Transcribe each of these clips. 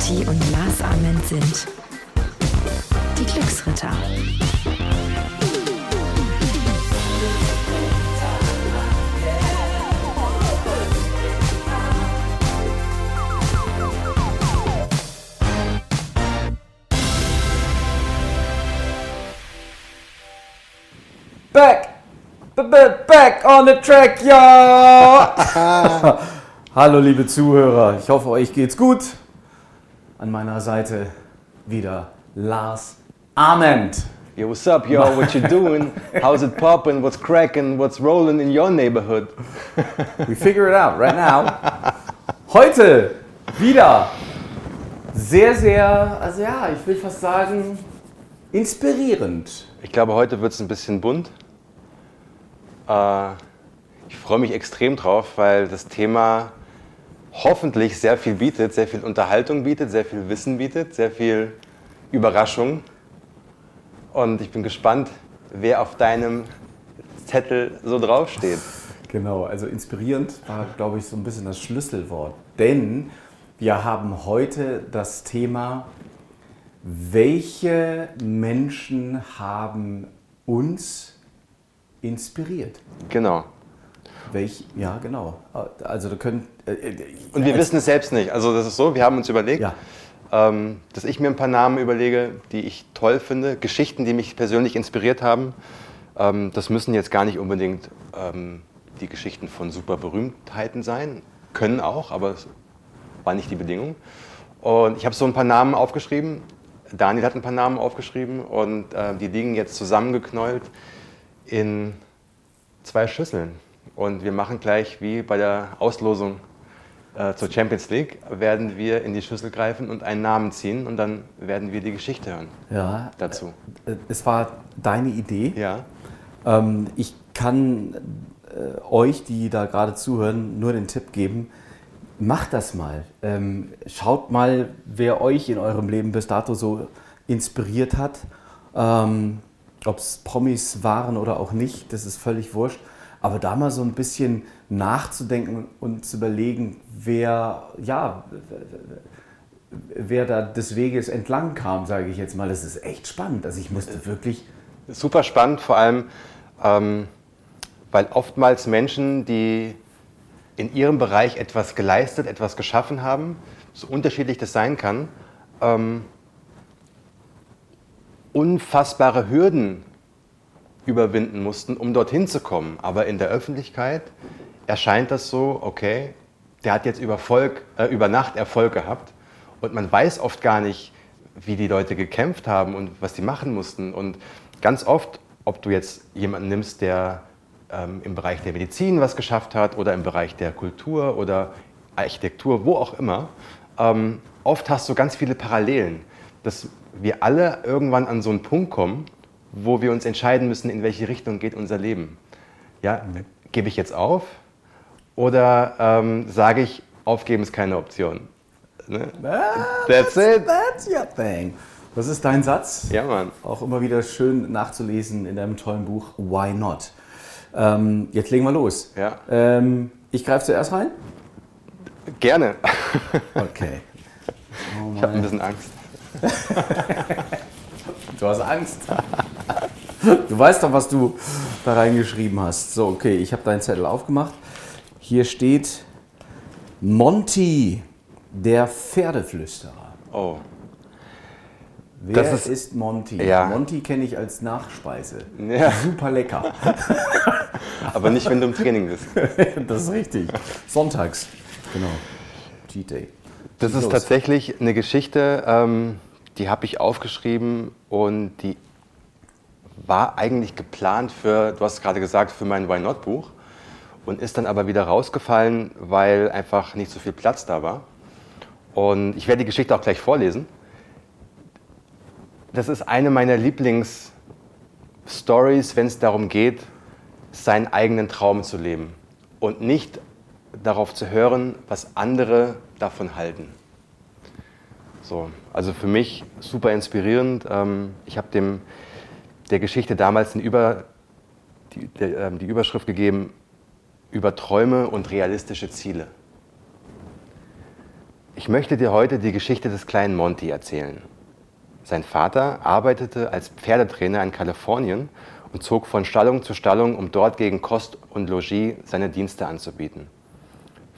Kati und Lars Ament sind die Glücksritter. Back! B -b Back on the track, ja! Hallo liebe Zuhörer, ich hoffe euch geht's gut. An meiner Seite wieder Lars Ament. Yo, what's up, yo? What you doing? How's it poppin'? What's crackin'? What's rollin' in your neighborhood? We figure it out right now. Heute wieder sehr, sehr, also ja, ich will fast sagen, inspirierend. Ich glaube, heute wird es ein bisschen bunt. Äh, ich freue mich extrem drauf, weil das Thema hoffentlich sehr viel bietet, sehr viel Unterhaltung bietet, sehr viel Wissen bietet, sehr viel Überraschung. Und ich bin gespannt, wer auf deinem Zettel so draufsteht. Genau, also inspirierend war, glaube ich, so ein bisschen das Schlüsselwort. Denn wir haben heute das Thema, welche Menschen haben uns inspiriert? Genau. Welch, ja, genau. Also da können. Äh, äh, Und wir wissen es selbst nicht. Also das ist so, wir haben uns überlegt, Ja. ähm, dass ich mir ein paar Namen überlege, die ich toll finde, Geschichten, die mich persönlich inspiriert haben. Ähm, das müssen jetzt gar nicht unbedingt ähm, die Geschichten von super Berühmtheiten sein, können auch, aber es war nicht die Bedingung. Und ich habe so ein paar Namen aufgeschrieben. Daniel hat ein paar Namen aufgeschrieben und äh, die liegen jetzt zusammengeknäult in zwei Schüsseln. Und wir machen gleich wie bei der Auslosung äh, zur Champions League, werden wir in die Schüssel greifen und einen Namen ziehen und dann werden wir die Geschichte hören Ja, dazu. äh, es war deine Idee. Ja, Ähm, ich kann äh, euch, die da gerade zuhören, nur den Tipp geben, macht das mal. Ähm, schaut mal, wer euch in eurem Leben bis dato so inspiriert hat. Ähm, Ob es Promis waren oder auch nicht, das ist völlig wurscht. Aber da mal so ein bisschen nachzudenken und zu überlegen, wer, ja, wer da des Weges entlang kam, sage ich jetzt mal, das ist echt spannend. Also ich musste wirklich super spannend, vor allem, ähm, weil oftmals Menschen, die in ihrem Bereich etwas geleistet, etwas geschaffen haben, so unterschiedlich das sein kann, ähm, unfassbare Hürden überwinden mussten, um dorthin zu kommen. Aber in der Öffentlichkeit erscheint das so, okay, der hat jetzt über, Volk, äh, über Nacht Erfolg gehabt und man weiß oft gar nicht, wie die Leute gekämpft haben und was die machen mussten. Und ganz oft, ob du jetzt jemanden nimmst, der ähm, im Bereich der Medizin was geschafft hat oder im Bereich der Kultur oder Architektur, wo auch immer, ähm, oft hast du ganz viele Parallelen, dass wir alle irgendwann an so einen Punkt kommen, wo wir uns entscheiden müssen, in welche Richtung geht unser Leben. Ja, gebe ich jetzt auf oder ähm, sage ich, aufgeben ist keine Option? Ne? That's it. That's your thing. Was ist dein Satz? Ja, Mann. Auch immer wieder schön nachzulesen in deinem tollen Buch Why Not. Ähm, jetzt legen wir los. Ja. Ähm, ich greife zuerst rein. Gerne. Okay. Oh Ich habe ein bisschen Angst. Du hast Angst. Du weißt doch, was du da reingeschrieben hast. So, okay, ich habe deinen Zettel aufgemacht. Hier steht Monty, der Pferdeflüsterer. Oh. Wer Das ist, ist- Monty? Ja. Monty kenne ich als Nachspeise. Ja. Super lecker. Aber nicht, wenn du im Training bist. das ist richtig. Sonntags. Genau. Cheat Day. Das ist Los. tatsächlich eine Geschichte, ähm, die habe ich aufgeschrieben und die war eigentlich geplant für, du hast gerade gesagt, für mein Why Not Buch und ist dann aber wieder rausgefallen, weil einfach nicht so viel Platz da war. Und ich werde die Geschichte auch gleich vorlesen. Das ist eine meiner Lieblingsstories, wenn es darum geht, seinen eigenen Traum zu leben und nicht darauf zu hören, was andere davon halten. So, also für mich super inspirierend. Ähm, Ich habe dem der Geschichte damals Über, die, der, ähm, die Überschrift gegeben über Träume und realistische Ziele. Ich möchte dir heute die Geschichte des kleinen Monty erzählen. Sein Vater arbeitete als Pferdetrainer in Kalifornien und zog von Stallung zu Stallung, um dort gegen Kost und Logis seine Dienste anzubieten.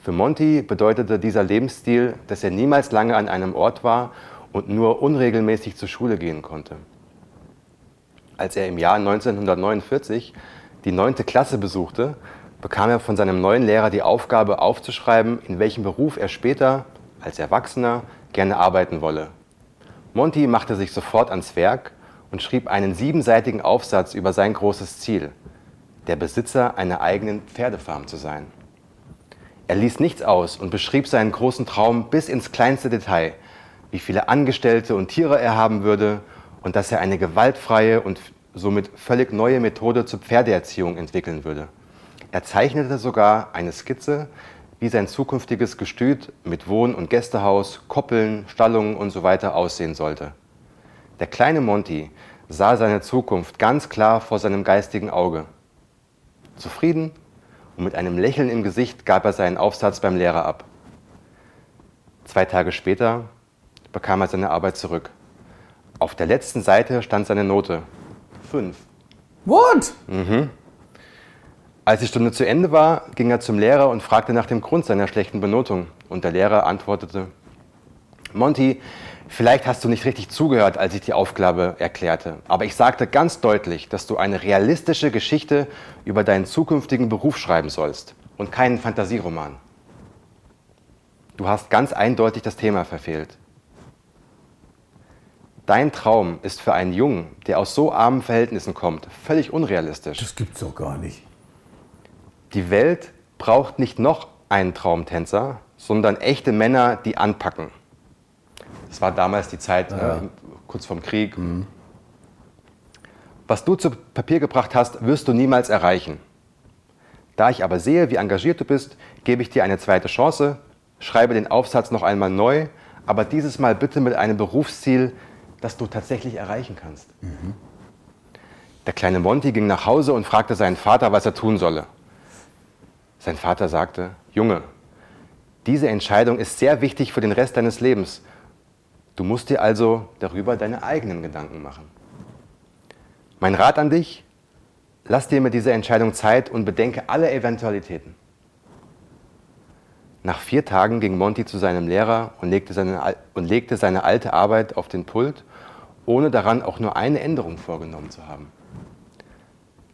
Für Monty bedeutete dieser Lebensstil, dass er niemals lange an einem Ort war und nur unregelmäßig zur Schule gehen konnte. Als er im Jahr 1949 die neunte Klasse besuchte, bekam er von seinem neuen Lehrer die Aufgabe aufzuschreiben, in welchem Beruf er später, als Erwachsener, gerne arbeiten wolle. Monty machte sich sofort ans Werk und schrieb einen siebenseitigen Aufsatz über sein großes Ziel, der Besitzer einer eigenen Pferdefarm zu sein. Er ließ nichts aus und beschrieb seinen großen Traum bis ins kleinste Detail, wie viele Angestellte und Tiere er haben würde und dass er eine gewaltfreie und somit völlig neue Methode zur Pferdeerziehung entwickeln würde. Er zeichnete sogar eine Skizze, wie sein zukünftiges Gestüt mit Wohn- und Gästehaus, Koppeln, Stallungen usw. So aussehen sollte. Der kleine Monty sah seine Zukunft ganz klar vor seinem geistigen Auge. Zufrieden und mit einem Lächeln im Gesicht gab er seinen Aufsatz beim Lehrer ab. Zwei Tage später bekam er seine Arbeit zurück. Auf der letzten Seite stand seine Note. Fünf. What? Als die Stunde zu Ende war, ging er zum Lehrer und fragte nach dem Grund seiner schlechten Benotung. Und der Lehrer antwortete, Monty, vielleicht hast du nicht richtig zugehört, als ich die Aufgabe erklärte, aber ich sagte ganz deutlich, dass du eine realistische Geschichte über deinen zukünftigen Beruf schreiben sollst und keinen Fantasieroman. Du hast ganz eindeutig das Thema verfehlt. Dein Traum ist für einen Jungen, der aus so armen Verhältnissen kommt, völlig unrealistisch. Das gibt's doch gar nicht. Die Welt braucht nicht noch einen Traumtänzer, sondern echte Männer, die anpacken. Das war damals die Zeit Ja. äh, kurz vorm Krieg. Was du zu Papier gebracht hast, wirst du niemals erreichen. Da ich aber sehe, wie engagiert du bist, gebe ich dir eine zweite Chance, schreibe den Aufsatz noch einmal neu, aber dieses Mal bitte mit einem Berufsziel, das du tatsächlich erreichen kannst. Der kleine Monty ging nach Hause und fragte seinen Vater, was er tun solle. Sein Vater sagte, Junge, diese Entscheidung ist sehr wichtig für den Rest deines Lebens. Du musst dir also darüber deine eigenen Gedanken machen. Mein Rat an dich, lass dir mit dieser Entscheidung Zeit und bedenke alle Eventualitäten. Nach vier Tagen ging Monty zu seinem Lehrer und legte seine, und legte seine alte Arbeit auf den Pult, ohne daran auch nur eine Änderung vorgenommen zu haben.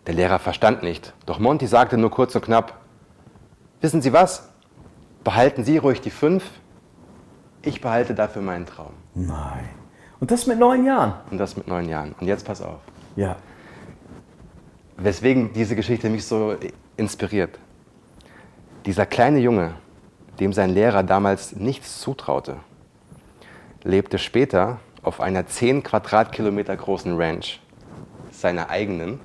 Der Lehrer verstand nicht, doch Monty sagte nur kurz und knapp, Wissen Sie was? Behalten Sie ruhig die fünf, ich behalte dafür meinen Traum. Nein. Und das mit neun Jahren? Und das mit neun Jahren. Und jetzt pass auf. Ja. Weswegen diese Geschichte mich so inspiriert. Dieser kleine Junge, dem sein Lehrer damals nichts zutraute, lebte später auf einer 10 Quadratkilometer großen Ranch, seiner eigenen,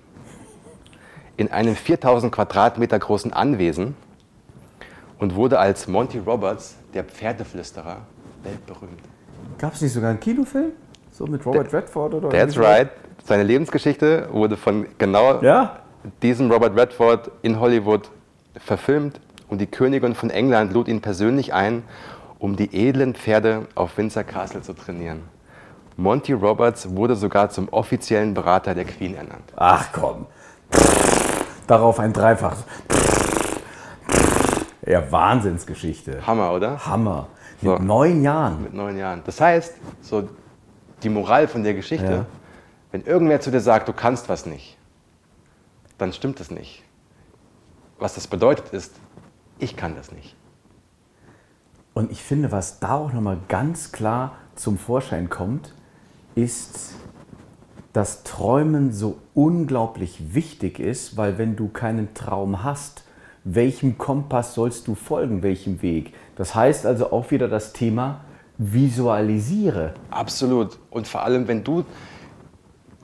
in einem 4000 Quadratmeter großen Anwesen und wurde als Monty Roberts, der Pferdeflüsterer, weltberühmt. Gab es nicht sogar einen Kinofilm? So mit Robert Redford oder That's right. Seine Lebensgeschichte wurde von genau Ja? diesem Robert Redford in Hollywood verfilmt und die Königin von England lud ihn persönlich ein, um die edlen Pferde auf Windsor Castle zu trainieren. Monty Roberts wurde sogar zum offiziellen Berater der Queen ernannt. Ach komm. Darauf ein Dreifaches. Ja, Wahnsinnsgeschichte. Hammer, oder? Hammer. Mit So. neun Jahren. Mit neun Jahren. Das heißt, so die Moral von der Geschichte, Ja. wenn irgendwer zu dir sagt, du kannst was nicht, dann stimmt es nicht. Was das bedeutet ist, ich kann das nicht. Und ich finde, was da auch nochmal ganz klar zum Vorschein kommt, ist, dass Träumen so unglaublich wichtig ist, weil wenn du keinen Traum hast, welchem Kompass sollst du folgen, welchem Weg? Das heißt also auch wieder das Thema visualisiere. Absolut. Und vor allem, wenn du,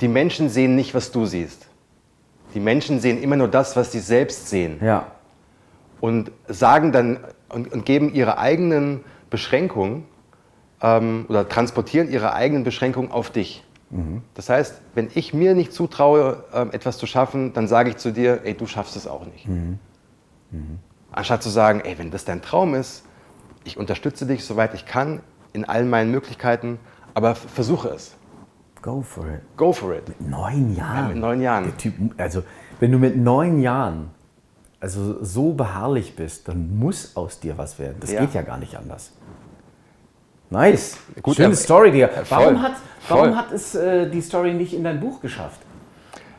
die Menschen sehen nicht, was du siehst. Die Menschen sehen immer nur das, was sie selbst sehen. Ja, Und sagen dann und, und geben ihre eigenen Beschränkungen ähm, oder transportieren ihre eigenen Beschränkungen auf dich. Das heißt, wenn ich mir nicht zutraue, ähm, etwas zu schaffen, dann sage ich zu dir, ey, du schaffst es auch nicht. Anstatt zu sagen, ey, wenn das dein Traum ist, ich unterstütze dich, soweit ich kann, in allen meinen Möglichkeiten, aber versuche es. Go for it. Go for it. Mit neun Jahren. Ja, mit neun Jahren. Der typ, also, wenn du mit neun Jahren also so beharrlich bist, dann muss aus dir was werden. Das Ja. geht ja gar nicht anders. Nice. Gut, Schöne Story, voll, Warum, hat, warum voll. hat es äh, die Story nicht in dein Buch geschafft?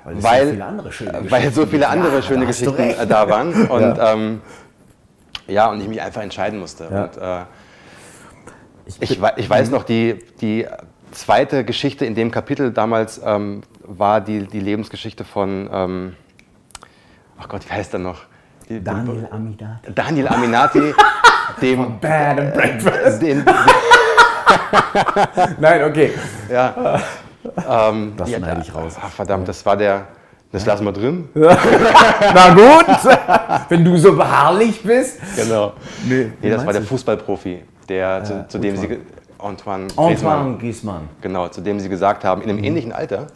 Weil weil, so viele andere schöne äh, Geschichten weil so viele andere Ja, schöne Geschichten äh, da waren. Und ja. Ähm, ja, und ich mich einfach entscheiden musste. Ja. Und, äh, ich, wei- ich weiß noch, die, die zweite Geschichte in dem Kapitel damals ähm, war die, die Lebensgeschichte von, ähm, ach Gott, wie heißt er noch? Die, Daniel Amidati. Daniel Aminati, dem, Bad and Breakfast. den, Nein, okay. ja, ähm, Das schneide ich raus. Ach, verdammt, das war der, das lassen wir drin. Na gut, wenn du so beharrlich bist. Genau. Nee, Nee, das war der Fußballprofi, der, zu, zu dem sie, Antoine, Antoine Griezmann, genau, zu dem sie gesagt haben, in einem ähnlichen Alter,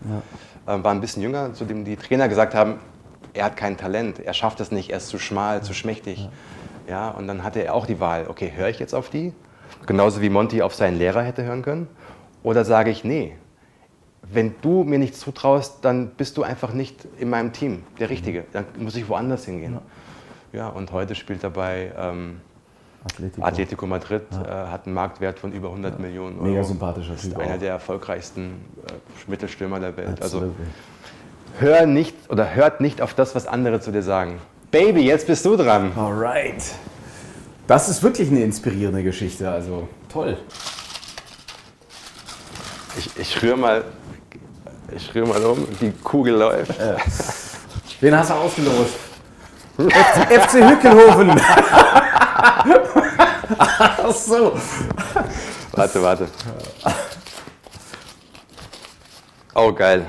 ähm, war ein bisschen jünger, zu dem die Trainer gesagt haben, er hat kein Talent, er schafft es nicht, er ist zu schmal, zu schmächtig. Ja, und dann hatte er auch die Wahl, okay, höre ich jetzt auf die? Genauso wie Monty auf seinen Lehrer hätte hören können. Oder sage ich, nee, wenn du mir nichts zutraust, dann bist du einfach nicht in meinem Team der Richtige. Dann muss ich woanders hingehen. Ja, und heute spielt er bei ähm, Atletico. Atletico Madrid, äh, hat einen Marktwert von über 100 Millionen Euro. Mega sympathischer Ist Typ einer auch. der erfolgreichsten äh, Mittelstürmer der Welt. Also Absolutely. hör nicht oder hört nicht auf das, was andere zu dir sagen. Baby, jetzt bist du dran. Alright. Das ist wirklich eine inspirierende Geschichte, also toll. Ich, ich rühre mal, ich rühr mal um, die Kugel läuft. Wen hast du ausgelost? FC, FC Hückelhofen. Ach so. Warte, warte. Oh, geil.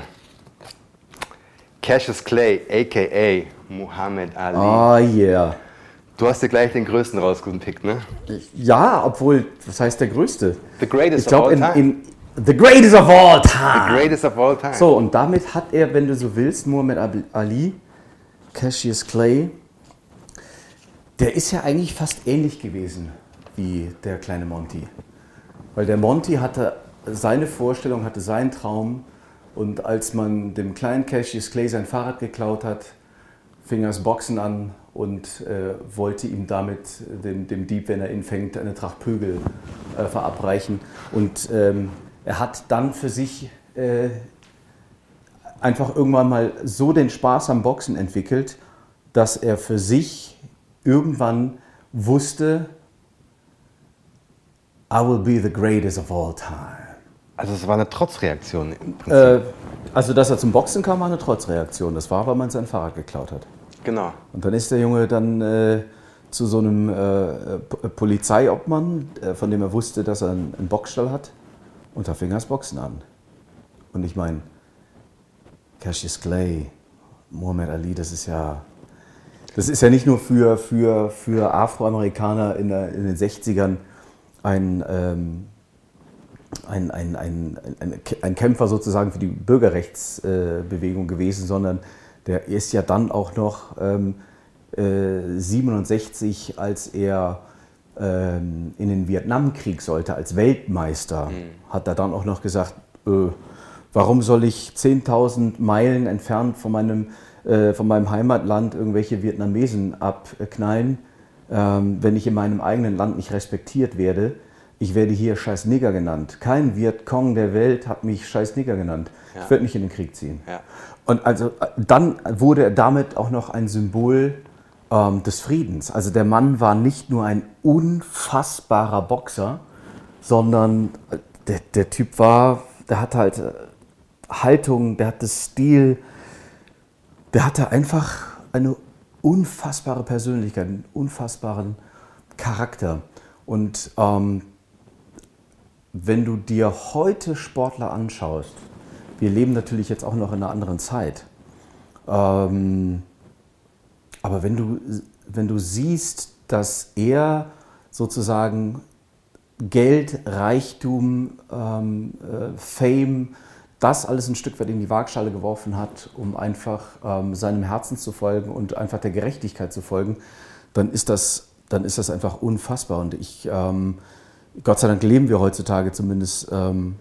Cassius Clay, a.k.a. Muhammad Ali. Oh yeah. Du hast dir gleich den größten rausgepickt, ne? Ja, obwohl, was heißt der Größte? The greatest Ich glaube, of all in, time. in The Greatest of All Time. The greatest of all time. So, und damit hat er, wenn du so willst, Muhammad Ali, Cassius Clay, der ist ja eigentlich fast ähnlich gewesen wie der kleine Monty. Weil der Monty hatte seine Vorstellung, hatte seinen Traum und als man dem kleinen Cassius Clay sein Fahrrad geklaut hat, fing er das Boxen an und äh, wollte ihm damit, dem, dem Dieb, wenn er ihn fängt, eine Tracht Prügel äh, verabreichen. Und ähm, er hat dann für sich äh, einfach irgendwann mal so den Spaß am Boxen entwickelt, dass er für sich irgendwann wusste, I will be the greatest of all time. Also es war eine Trotzreaktion im Prinzip. Äh, also, dass er zum Boxen kam, war eine Trotzreaktion. Das war, weil man sein Fahrrad geklaut hat. genau. Und dann ist der Junge dann äh, zu so einem äh, Polizeiobmann, äh, von dem er wusste, dass er einen, einen Boxstall hat. Und da fing er das Boxen an. Und ich meine, Cassius Clay, Muhammad Ali, das ist ja, das ist ja nicht nur für, für, für Afroamerikaner in, der, in den 60ern ein, ähm, ein, ein, ein, ein, ein Kämpfer sozusagen für die Bürgerrechtsbewegung gewesen, sondern der ist ja dann auch noch ähm, äh, 67, als er ähm, in den Vietnamkrieg sollte, als Weltmeister, hat er dann auch noch gesagt, äh, warum soll ich 10.000 Meilen entfernt von meinem, äh, von meinem Heimatland irgendwelche Vietnamesen abknallen, ähm, wenn ich in meinem eigenen Land nicht respektiert werde. Ich werde hier scheiß Nigger genannt. Kein Vietcong der Welt hat mich scheiß Nigger genannt. Ja. Ich werde nicht in den Krieg ziehen. Ja. Und also äh, dann wurde er damit auch noch ein Symbol ähm, des Friedens. Also der Mann war nicht nur ein unfassbarer Boxer, sondern äh, der, der Typ war, der hatte halt äh, Haltung, der hatte Stil, der hatte einfach eine unfassbare Persönlichkeit, einen unfassbaren Charakter. Und ähm, wenn du dir heute Sportler anschaust, wir leben natürlich jetzt auch noch in einer anderen Zeit, ähm, aber wenn du, wenn du siehst, dass er sozusagen Geld, Reichtum, ähm, äh, Fame, das alles ein Stück weit in die Waagschale geworfen hat, um einfach ähm, seinem Herzen zu folgen und einfach der Gerechtigkeit zu folgen, dann ist das dann ist das einfach unfassbar. Und ich, ähm, Gott sei Dank leben wir heutzutage zumindest ähm,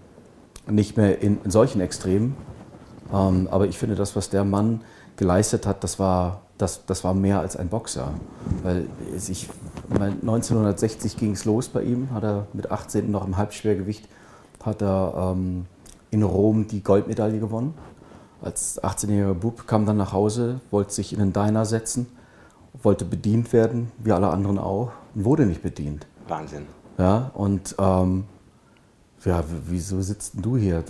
nicht mehr in, in solchen Extremen. Ähm, aber ich finde, das, was der Mann geleistet hat, das war, das, das war mehr als ein Boxer. Weil ich, 1960 ging es los bei ihm, hat er mit 18 noch im Halbschwergewicht, hat er ähm, in Rom die Goldmedaille gewonnen. Als 18-jähriger Bub kam dann nach Hause, wollte sich in einen Diner setzen, wollte bedient werden, wie alle anderen auch, und wurde nicht bedient. Wahnsinn. Ja, und ähm, ja, wieso sitzt du hier?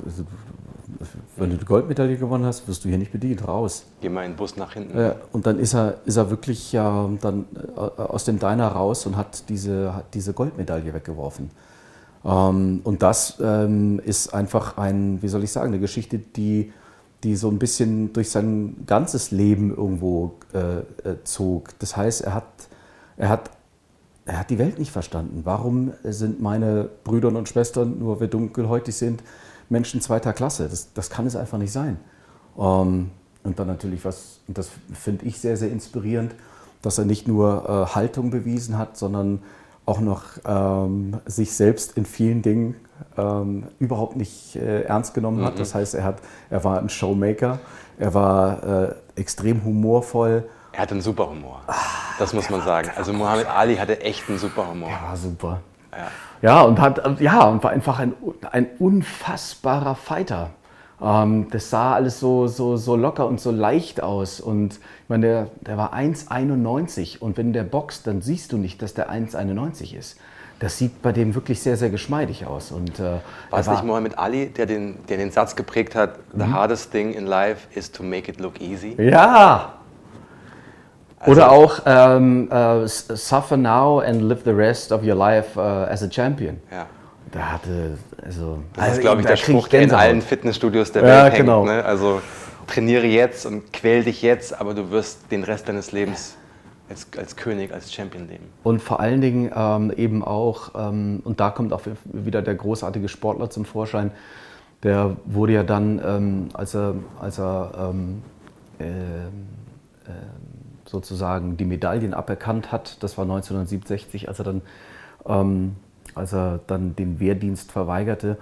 Wenn du die Goldmedaille gewonnen hast, wirst du hier nicht bedient, raus. Geh mal in den Bus nach hinten. Ja, und dann ist er, ist er wirklich äh, dann äh, aus dem Diner raus und hat diese, hat diese Goldmedaille weggeworfen. Ähm, und das ähm, ist einfach ein, wie soll ich sagen, eine Geschichte, die, die so ein bisschen durch sein ganzes Leben irgendwo äh, äh zog. Das heißt, er hat, er hat er hat die Welt nicht verstanden. Warum sind meine Brüder und Schwestern, nur wir dunkelhäutig sind, Menschen zweiter Klasse? Das, das kann es einfach nicht sein. Ähm, und dann natürlich was, und das finde ich sehr, sehr inspirierend, dass er nicht nur äh, Haltung bewiesen hat, sondern auch noch ähm, sich selbst in vielen Dingen ähm, überhaupt nicht äh, ernst genommen hat. Mhm. Das heißt, er, hat, er war ein Showmaker, er war äh, extrem humorvoll. Er hatte einen super Humor. Ah, das muss man sagen. Also Muhammad Ali hatte echt einen super Humor. Er war super. Ja, ja und, hat, ja, und war einfach ein, ein unfassbarer Fighter. Ähm, das sah alles so, so, so locker und so leicht aus. Und ich meine, der, der war 1,91 und wenn der boxt, dann siehst du nicht, dass der 1,91 ist. Das sieht bei dem wirklich sehr, sehr geschmeidig aus. Und, äh, war es nicht Muhammad Ali, der den, der den Satz geprägt hat, The mhm. hardest thing in life is to make it look easy? Ja, also Oder auch ähm, uh, Suffer now and live the rest of your life uh, as a champion. Ja. Da hatte, also. Das also ist, glaube ich, der Spruch, der in allen Fitnessstudios der Welt hängt. Genau. Ne? Also trainiere jetzt und quäl dich jetzt, aber du wirst den Rest deines Lebens als, als König, als Champion leben. Und vor allen Dingen ähm, eben auch, ähm, und da kommt auch wieder der großartige Sportler zum Vorschein, der wurde ja dann, ähm, als er, als er äh, äh, sozusagen die Medaillen aberkannt hat. Das war 1967, als er dann, ähm, als er dann den Wehrdienst verweigerte.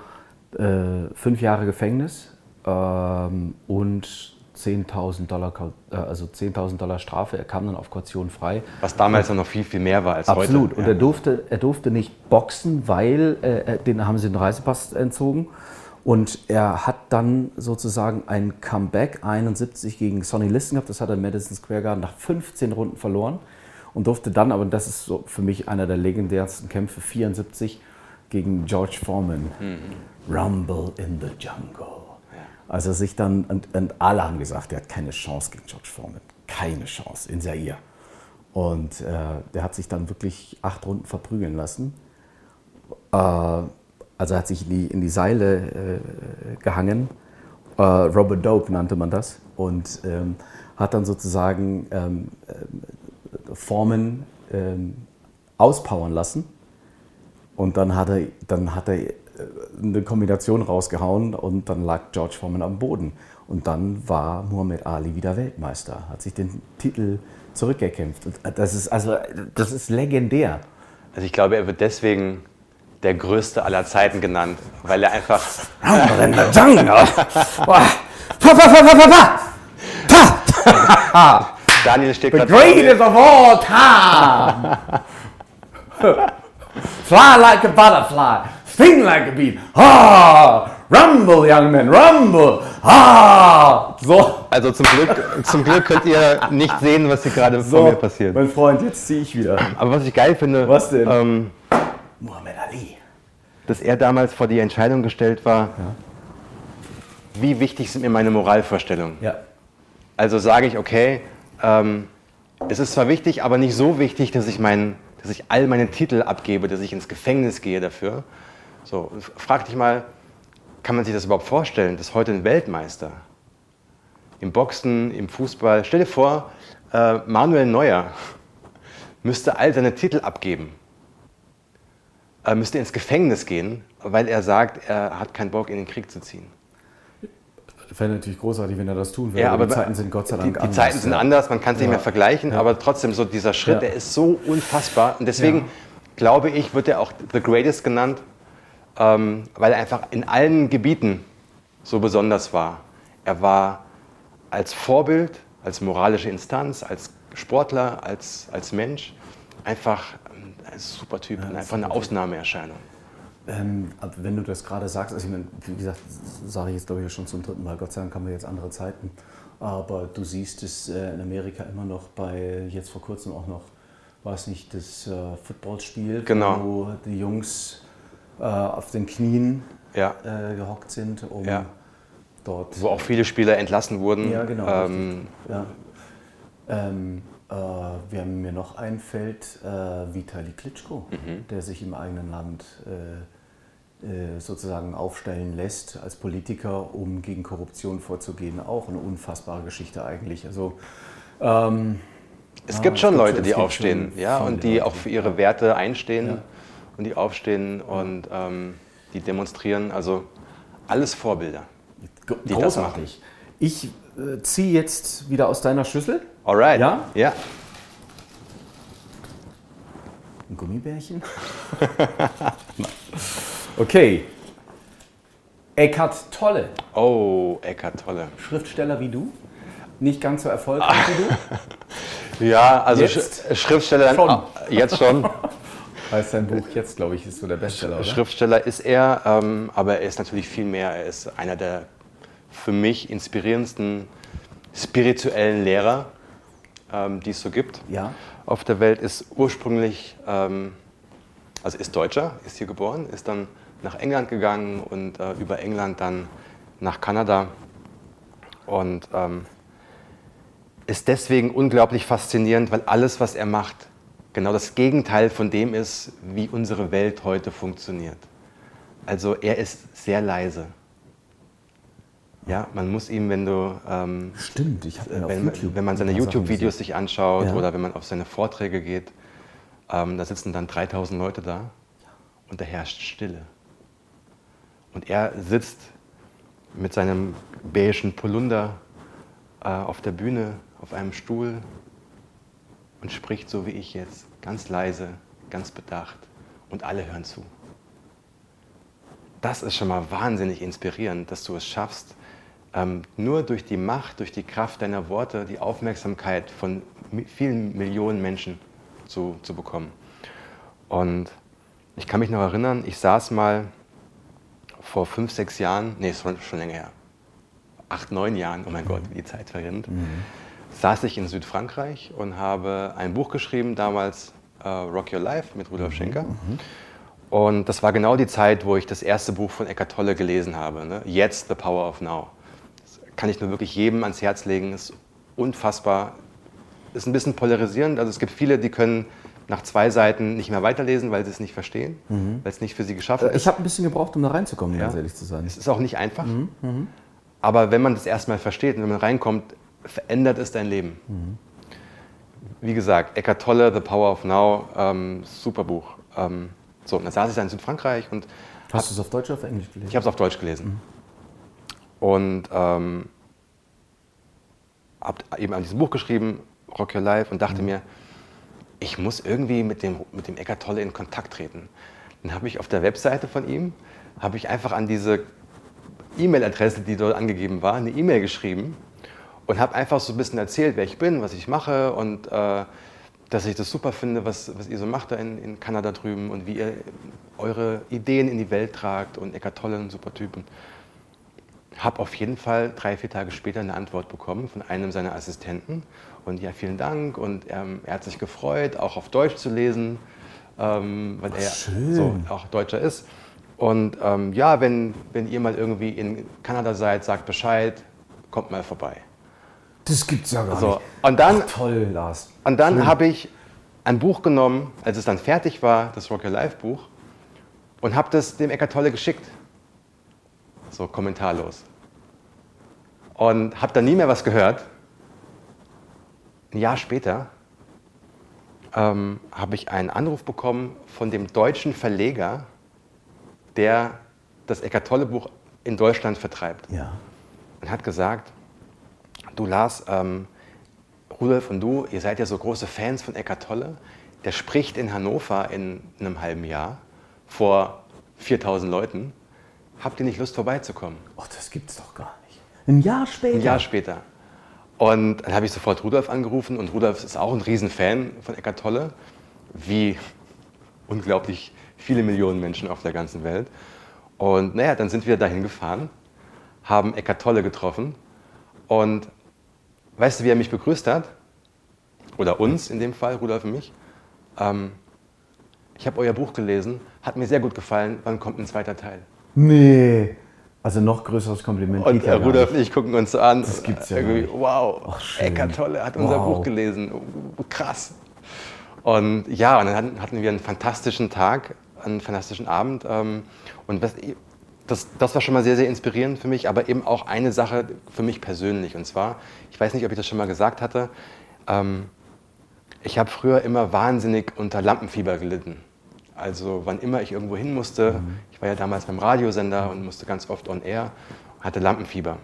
Äh, fünf Jahre Gefängnis ähm, und 10.000 Dollar, äh, also 10.000 Dollar Strafe. Er kam dann auf Kaution frei. Was damals noch viel, viel mehr war als Absolut. heute. Absolut. Und ja. er, durfte, er durfte nicht boxen, weil äh, den haben sie den Reisepass entzogen. Und er hat dann sozusagen ein Comeback 71 gegen Sonny Liston gehabt. Das hat er im Madison Square Garden nach 15 Runden verloren und durfte dann, aber das ist so für mich einer der legendärsten Kämpfe, 74 gegen George Foreman. Mhm. Rumble in the Jungle. Also sich dann, und, und, alle haben gesagt, er hat keine Chance gegen George Foreman. Keine Chance in Zaire. Und äh, der hat sich dann wirklich acht Runden verprügeln lassen. Äh, also hat sich in die, in die Seile äh, gehangen. Äh, Robert Dope nannte man das. Und ähm, hat dann sozusagen ähm, äh, Formen ähm, auspowern lassen. Und dann hat er, dann hat er äh, eine Kombination rausgehauen und dann lag George Foreman am Boden. Und dann war Muhammad Ali wieder Weltmeister, hat sich den Titel zurückgekämpft. Das ist also das ist legendär. Also ich glaube, er wird deswegen der größte aller Zeiten genannt, weil er einfach. Daniel steht The greatest of all time! Fly like a butterfly, sting like a bee. Ah, rumble, young man, rumble. Ah, so. Also zum Glück, zum Glück könnt ihr nicht sehen, was hier gerade so, vor mir passiert. Mein Freund, jetzt ziehe ich wieder. Aber was ich geil finde. Was denn? Ähm, Muhammad Ali dass er damals vor die Entscheidung gestellt war, ja. wie wichtig sind mir meine Moralvorstellungen. Ja. Also sage ich, okay, ähm, es ist zwar wichtig, aber nicht so wichtig, dass ich, mein, dass ich all meine Titel abgebe, dass ich ins Gefängnis gehe dafür. So, frag dich mal, kann man sich das überhaupt vorstellen, dass heute ein Weltmeister im Boxen, im Fußball, stell dir vor, äh, Manuel Neuer müsste all seine Titel abgeben äh, müsste ins Gefängnis gehen, weil er sagt, er hat keinen Bock, in den Krieg zu ziehen. Fände natürlich großartig, wenn er das tun würde. Ja, aber die Zeiten sind Gott sei Dank die, die anders. Zeiten sind ja. anders, man kann es nicht Ja. mehr vergleichen, aber trotzdem so dieser Schritt, der ist so unfassbar und deswegen glaube ich, wird er auch The Greatest genannt, ähm, weil er einfach in allen Gebieten so besonders war. Er war als Vorbild, als moralische Instanz, als Sportler, als, als Mensch einfach ein super Typ und einfach eine Ausnahmeerscheinung. Ähm, wenn du das gerade sagst, also ich meine, wie gesagt, sage ich jetzt glaube ich schon zum dritten Mal, Gott sei Dank haben wir jetzt andere Zeiten, aber du siehst es äh, in Amerika immer noch bei, jetzt vor kurzem auch noch, war es nicht das äh, Footballspiel, Genau. wo die Jungs äh, auf den Knien Ja. äh, gehockt sind, um Ja. dort Wo auch viele Spieler entlassen wurden. Ja, genau. Ähm, Ja. Ähm, äh, wer mir noch einfällt, äh, Vitali Klitschko, Mhm. der sich im eigenen Land äh, äh, sozusagen aufstellen lässt als Politiker, um gegen Korruption vorzugehen. Auch eine unfassbare Geschichte eigentlich. Also, ähm, Es gibt es schon Leute, die aufstehen, ja, und die Leute. auch für ihre Werte einstehen Ja. und die aufstehen und ähm, die demonstrieren. Also alles Vorbilder. Die das großartig. Ich äh, ziehe jetzt wieder aus deiner Schüssel Alright. Ja? Ja. ein Gummibärchen. okay. Eckhart Tolle. Oh, Eckart Tolle. Schriftsteller wie du, nicht ganz so erfolgreich wie du. Ja, also Jetzt? Sch Schriftsteller Schon. Ah, jetzt schon. Heißt dein Buch jetzt, glaube ich, ist so der Bestseller, oder? Schriftsteller ist er, ähm, aber er ist natürlich viel mehr. Er ist einer der für mich inspirierendsten spirituellen Lehrer, ähm, die es so gibt. Ja. Auf der Welt ist ursprünglich, ähm, also ist Deutscher, ist hier geboren, ist dann nach England gegangen und äh, über England dann nach Kanada und ähm, ist deswegen unglaublich faszinierend, weil alles, was er macht, genau das Gegenteil von dem ist, wie unsere Welt heute funktioniert. Also er ist sehr leise. Ja, man muss ihm, wenn du ähm, Stimmt, ich habe wenn, wenn man seine YouTube-Videos sich anschaut Ja. oder wenn man auf seine Vorträge geht, ähm, da sitzen dann 3000 Leute da und da herrscht Stille. Und er sitzt mit seinem beigen Polunder äh, auf der Bühne, auf einem Stuhl und spricht so wie ich jetzt, ganz leise, ganz bedacht und alle hören zu. Das ist schon mal wahnsinnig inspirierend, dass du es schaffst, ähm, nur durch die Macht, durch die Kraft deiner Worte die Aufmerksamkeit von vielen Millionen Menschen zu, zu bekommen. Und ich kann mich noch erinnern, ich saß mal vor fünf, sechs Jahren, nee, schon, schon länger her, acht, neun Jahren, oh mein Gott, wie die Zeit verrinnt, saß ich in Südfrankreich und habe ein Buch geschrieben, damals äh, Rock Your Life mit Rudolf Schenker. Und das war genau die Zeit, wo ich das erste Buch von Eckart Tolle gelesen habe. Ne? Jetzt The Power of Now. Kann ich nur wirklich jedem ans Herz legen. Ist unfassbar. Ist ein bisschen polarisierend. Also es gibt viele, die können nach zwei Seiten nicht mehr weiterlesen, weil sie es nicht verstehen, weil es nicht für sie geschaffen Ich ist. habe ein bisschen gebraucht, um da reinzukommen, Ja. ganz ehrlich zu sein. Es ist auch nicht einfach. Aber wenn man das erstmal versteht und wenn man reinkommt, verändert es dein Leben. Wie gesagt, Eckart Tolle, The Power of Now, ähm, super Buch. Ähm, so, und dann saß ich dann in Südfrankreich und Hast du es auf Deutsch oder auf Englisch gelesen? ich habe es auf Deutsch gelesen. Und ähm, habe eben an diesem Buch geschrieben, Rock Your Life, und dachte mir, ich muss irgendwie mit dem, mit dem Eckart Tolle in Kontakt treten. Dann habe ich auf der Webseite von ihm, habe ich einfach an diese E-Mail-Adresse, die dort angegeben war, eine E-Mail geschrieben und habe einfach so ein bisschen erzählt, wer ich bin, was ich mache und äh, dass ich das super finde, was, was ihr so macht da in, in Kanada drüben und wie ihr eure Ideen in die Welt tragt und Eckart Tolle, ein super Typen. Habe auf jeden Fall drei, vier Tage später eine Antwort bekommen von einem seiner Assistenten. Und ja, vielen Dank. Und ähm, er hat sich gefreut, auch auf Deutsch zu lesen, ähm, weil er schön. so auch Deutscher ist. Und ähm, ja, wenn, wenn ihr mal irgendwie in Kanada seid, sagt Bescheid, kommt mal vorbei. Das gibt's ja gar So, nicht. und dann, Ach, toll, Lars. und dann habe ich ein Buch genommen, als es dann fertig war, das Rock Your Life Buch, und habe das dem Eckart Tolle geschickt. So kommentarlos. Und habe dann nie mehr was gehört. Ein Jahr später ähm, habe ich einen Anruf bekommen von dem deutschen Verleger, der das Eckart Tolle Buch in Deutschland vertreibt. Ja. und hat gesagt, du Lars, ähm, Rudolf und du, ihr seid ja so große Fans von Eckart Tolle. Der spricht in Hannover in einem halben Jahr vor 4000 Leuten. Habt ihr nicht Lust vorbeizukommen? Oh, das gibt's doch gar nicht. Ein Jahr später. Ein Jahr später. Und dann habe ich sofort Rudolf angerufen und Rudolf ist auch ein Riesenfan von Eckart Tolle, wie unglaublich viele Millionen Menschen auf der ganzen Welt. Und naja, dann sind wir dahin gefahren, haben Eckart Tolle getroffen und weißt du, wie er mich begrüßt hat? Oder uns in dem Fall, Rudolf und mich? Ähm, ich habe euer Buch gelesen, hat mir sehr gut gefallen, wann kommt ein zweiter Teil? Nee. Also noch größeres Kompliment. Und ja Rudolf und ich gucken uns an. Das gibt's ja Irgendwie. Wow, Ach. Eckart Tolle hat unser Wow. Buch gelesen. Krass. Und ja, und dann hatten- wir einen fantastischen Tag, einen fantastischen Abend. ähm, Und was, das, das war schon mal sehr, sehr inspirierend für mich, aber eben auch eine Sache für mich persönlich. Und zwar, ich weiß nicht, ob ich das schon mal gesagt hatte, ähm, ich habe früher immer wahnsinnig unter Lampenfieber gelitten. Also wann immer ich irgendwo hin musste, ich war ja damals beim Radiosender und musste ganz oft on air, hatte Lampenfieber.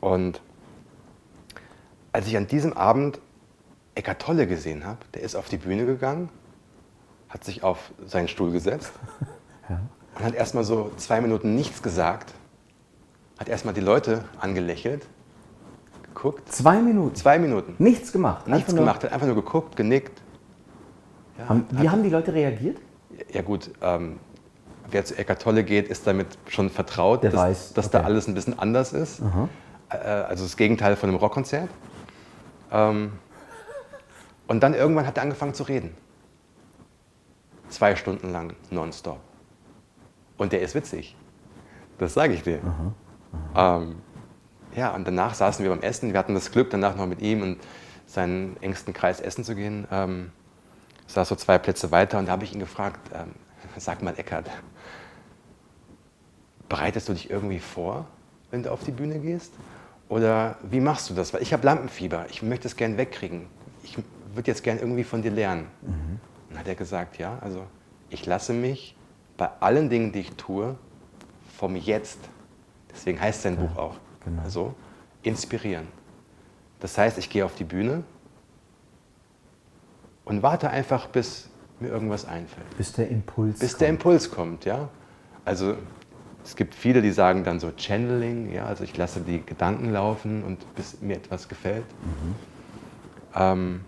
Und als ich an diesem Abend Eckart Tolle gesehen habe, der ist auf die Bühne gegangen, hat sich auf seinen Stuhl gesetzt und hat erstmal so zwei Minuten nichts gesagt, hat erstmal die Leute angelächelt, geguckt, Zwei Minuten. zwei Minuten, Nichts gemacht. nichts gemacht, hat einfach nur geguckt, genickt. Ja, Haben, wie haben die Leute reagiert? Ja gut, ähm, wer zu Eckart Tolle geht, ist damit schon vertraut, Der dass, weiß, dass da okay. alles ein bisschen anders ist. Äh, also das Gegenteil von einem Rockkonzert. Ähm, und dann irgendwann hat er angefangen zu reden. Zwei Stunden lang, nonstop. Und der ist witzig. Das sage ich dir. Ähm, ja, und danach saßen wir beim Essen. Wir hatten das Glück, danach noch mit ihm und seinen engsten Kreis essen zu gehen. Ähm, saß so zwei Plätze weiter und da habe ich ihn gefragt, ähm, sag mal Eckart, bereitest du dich irgendwie vor, wenn du auf die Bühne gehst? Oder wie machst du das? Weil ich habe Lampenfieber, ich möchte es gern wegkriegen. Ich würde jetzt gern irgendwie von dir lernen. Und dann hat er gesagt, ja, also ich lasse mich bei allen Dingen, die ich tue, vom Jetzt, deswegen heißt sein Buch auch, genau. also inspirieren. Das heißt, ich gehe auf die Bühne und warte einfach, bis mir irgendwas einfällt. Bis der Impuls. Bis der Impuls kommt, ja. Also es gibt viele, die sagen dann so Channeling, ja, also ich lasse die Gedanken laufen und bis mir etwas gefällt. Ähm,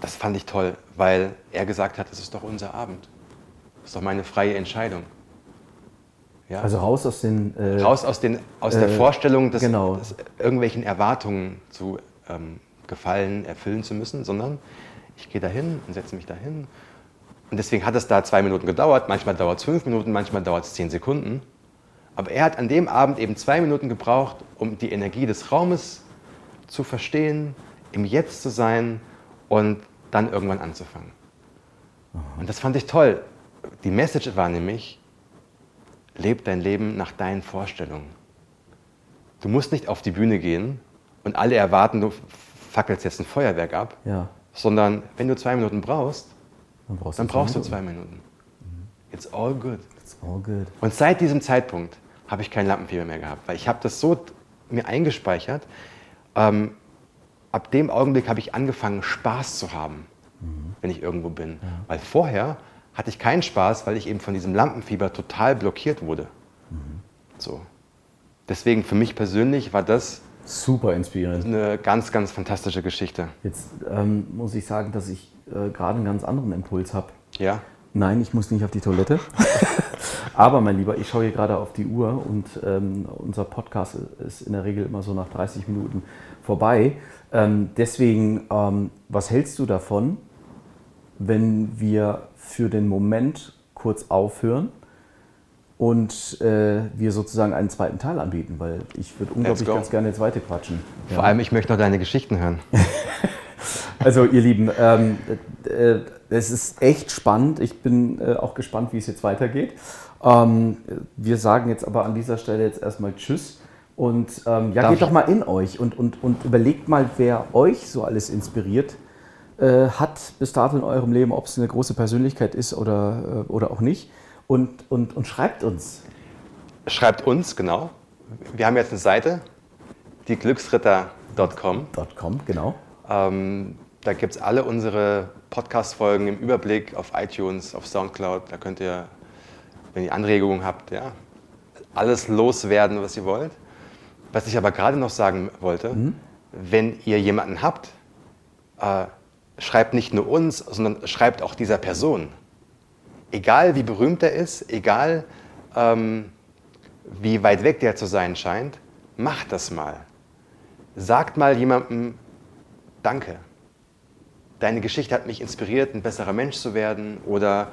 das fand ich toll, weil er gesagt hat, es ist doch unser Abend. Das ist doch meine freie Entscheidung. Ja? Also raus aus den. Äh, Raus aus, den, aus der äh, Vorstellung, dass, genau. dass irgendwelchen Erwartungen zu ähm, gefallen, erfüllen zu müssen, sondern ich gehe dahin und setze mich dahin. Und deswegen hat es da zwei Minuten gedauert, manchmal dauert es fünf Minuten, manchmal dauert es zehn Sekunden. Aber er hat an dem Abend eben zwei Minuten gebraucht, um die Energie des Raumes zu verstehen, im Jetzt zu sein und dann irgendwann anzufangen. Und das fand ich toll. Die Message war nämlich, leb dein Leben nach deinen Vorstellungen. Du musst nicht auf die Bühne gehen und alle erwarten, du fackelst jetzt ein Feuerwerk ab, Ja, sondern wenn du zwei Minuten brauchst, dann brauchst dann du brauchst du Minuten. zwei Minuten. It's all good. It's all good. Und seit diesem Zeitpunkt habe ich kein Lampenfieber mehr gehabt, weil ich habe das so mir eingespeichert. Ähm, ab dem Augenblick habe ich angefangen, Spaß zu haben, wenn ich irgendwo bin. Weil vorher hatte ich keinen Spaß, weil ich eben von diesem Lampenfieber total blockiert wurde. So. Deswegen für mich persönlich war das Super inspirierend. eine ganz, ganz fantastische Geschichte. Jetzt ähm, muss ich sagen, dass ich äh, gerade einen ganz anderen Impuls habe. Ja? Nein, ich muss nicht auf die Toilette. Aber mein Lieber, ich schaue hier gerade auf die Uhr und ähm, unser Podcast ist in der Regel immer so nach 30 Minuten vorbei. Ähm, deswegen, ähm, was hältst du davon, wenn wir für den Moment kurz aufhören und äh, wir sozusagen einen zweiten Teil anbieten? Weil ich würde unglaublich ganz gerne jetzt weiter quatschen. Vor allem, ich möchte noch deine Geschichten hören. Also ihr Lieben, ähm, äh, es ist echt spannend. Ich bin äh, auch gespannt, wie es jetzt weitergeht. Ähm, wir sagen jetzt aber an dieser Stelle jetzt erstmal Tschüss. Und ähm, ja, Darf geht ich- doch mal in euch und, und, und überlegt mal, wer euch so alles inspiriert äh, hat bis dato in eurem Leben, ob es eine große Persönlichkeit ist oder, äh, oder auch nicht. Und, und, und schreibt uns. Schreibt uns, genau. Wir haben jetzt eine Seite, Die Glücksritter.com. .com, genau. Ähm, da gibt es alle unsere Podcast-Folgen im Überblick auf iTunes, auf Soundcloud. Da könnt ihr, wenn ihr Anregungen habt, ja, alles loswerden, was ihr wollt. Was ich aber gerade noch sagen wollte, wenn ihr jemanden habt, äh, schreibt nicht nur uns, sondern schreibt auch dieser Person. Egal wie berühmt er ist, egal ähm, wie weit weg der zu sein scheint, macht das mal. Sagt mal jemandem Danke. Deine Geschichte hat mich inspiriert, ein besserer Mensch zu werden. Oder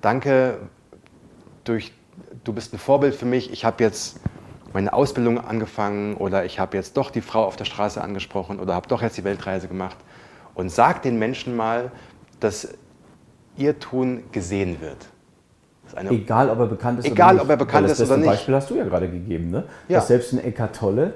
Danke, durch, du bist ein Vorbild für mich. Ich habe jetzt meine Ausbildung angefangen oder ich habe jetzt doch die Frau auf der Straße angesprochen oder habe doch jetzt die Weltreise gemacht. Und sagt den Menschen mal, dass ihr Tun gesehen wird. Egal, ob er bekannt ist Egal, oder nicht. ob er bekannt das ist oder nicht. Beispiel hast du ja gerade gegeben, ne? Ja. Dass selbst ein Eckart Tolle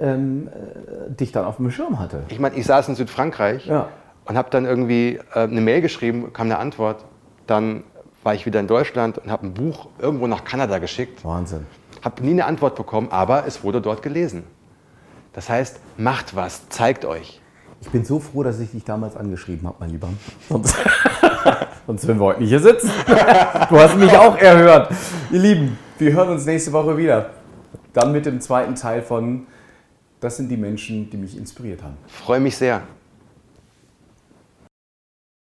ähm, äh, dich dann auf dem Schirm hatte. Ich meine, ich saß in Südfrankreich Ja. und habe dann irgendwie äh, eine Mail geschrieben, kam eine Antwort. Dann war ich wieder in Deutschland und habe ein Buch irgendwo nach Kanada geschickt. Wahnsinn. Habe nie eine Antwort bekommen, aber es wurde dort gelesen. Das heißt, macht was, zeigt euch. Ich bin so froh, dass ich dich damals angeschrieben habe, mein Lieber. Sonst, sonst würden wir heute nicht hier sitzen. Du hast mich auch erhört. Ihr Lieben, wir hören uns nächste Woche wieder. Dann mit dem zweiten Teil von Das sind die Menschen, die mich inspiriert haben. Freue mich sehr.